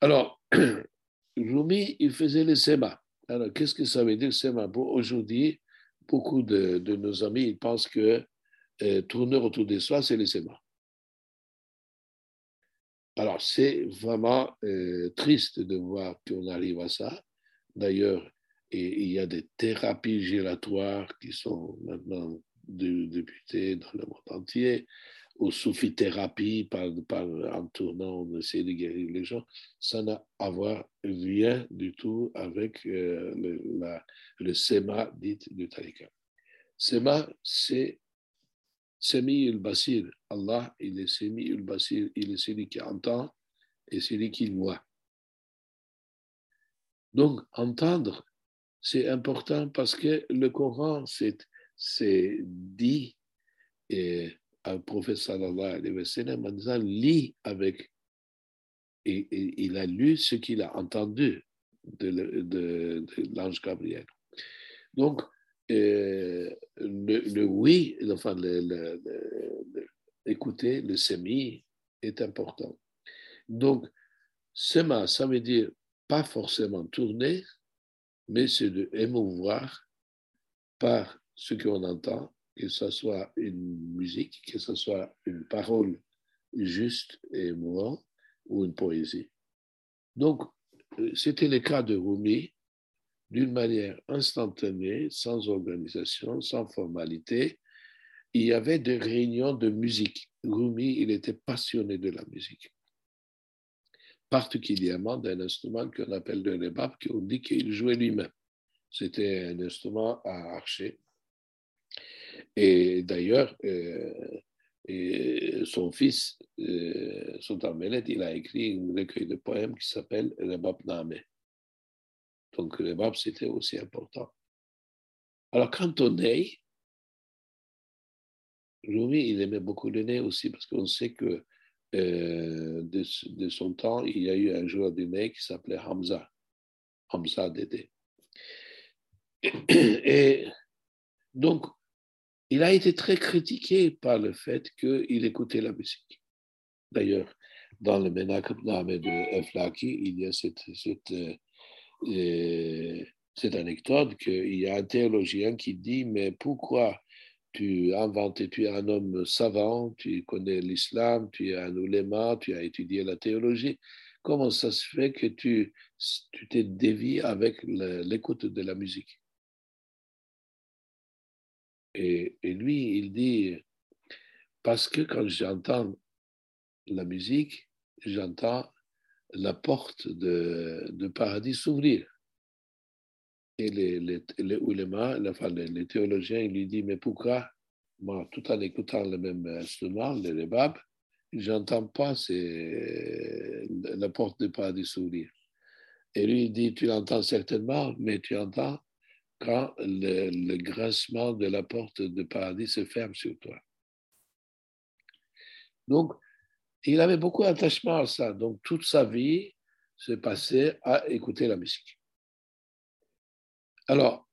Alors, Rumi, il faisait le SEMA. Alors, qu'est-ce que ça veut dire SEMA Aujourd'hui, beaucoup de, nos amis pensent que euh, tourner autour de soi, c'est le SEMA. Alors, c'est vraiment euh, triste de voir qu'on arrive à ça. D'ailleurs, il y a des thérapies giratoires qui sont maintenant débutées dans le monde entier ou soufithérapie par, en tournant, on essaie de guérir les gens, ça n'a à voir rien du tout avec euh, le, la, le SEMA dit du Tariqa. SEMA, c'est Semi basir Allah, il est Semi basir il est celui qui entend et celui qui voit. Donc, entendre, c'est important parce que le Coran, c'est dit et un prophète sallallahu alayhi wa sallam en avec. Il a lu ce qu'il a entendu de, l'ange Gabriel. Donc, euh, le, oui, enfin, le, écouter, le semi est important. Donc, sema, ça veut dire pas forcément tourner, mais c'est de émouvoir par ce qu'on entend que ce soit une musique, que ce soit une parole juste et émouvante ou une poésie. Donc, euh, c'était le cas de Rumi, d'une manière instantanée, sans organisation, sans formalité. Il y avait des réunions de musique. Rumi, il était passionné de la musique, particulièrement d'un instrument qu'on appelle le rebab, qu'on dit qu'il jouait lui-même. C'était un instrument à archer et d'ailleurs, euh, son fils, euh, Sultan il a écrit un recueil de poèmes qui s'appelle Rebab Name. Donc, Rebab, c'était aussi important. Alors, quand on est, Rumi, il aimait beaucoup le nez aussi parce qu'on sait que euh, de, son temps, il y a eu un joueur de nez qui s'appelait Hamza, Hamza Dédé. Et donc, il a été très critiqué par le fait qu'il écoutait la musique. D'ailleurs, dans le Menachem de Eflaki, il y a cette, cette, euh, cette anecdote qu'il y a un théologien qui dit Mais pourquoi tu inventé, tu es un homme savant, tu connais l'islam, tu es un ouléma, tu as étudié la théologie. Comment ça se fait que tu t'es dévié avec l'écoute de la musique? Et, lui, il dit, parce que quand j'entends la musique, j'entends la porte de, paradis s'ouvrir. Et les, les, les, enfin, les, théologiens, ils lui disent, mais pourquoi, tout en écoutant le même instrument, le rebab, j'entends pas la porte de paradis s'ouvrir. Et lui, il dit, tu l'entends certainement, mais tu entends quand le, grincement de la porte de paradis se ferme sur toi. Donc, il avait beaucoup d'attachement à ça. Donc, toute sa vie se passait à écouter la musique. Alors,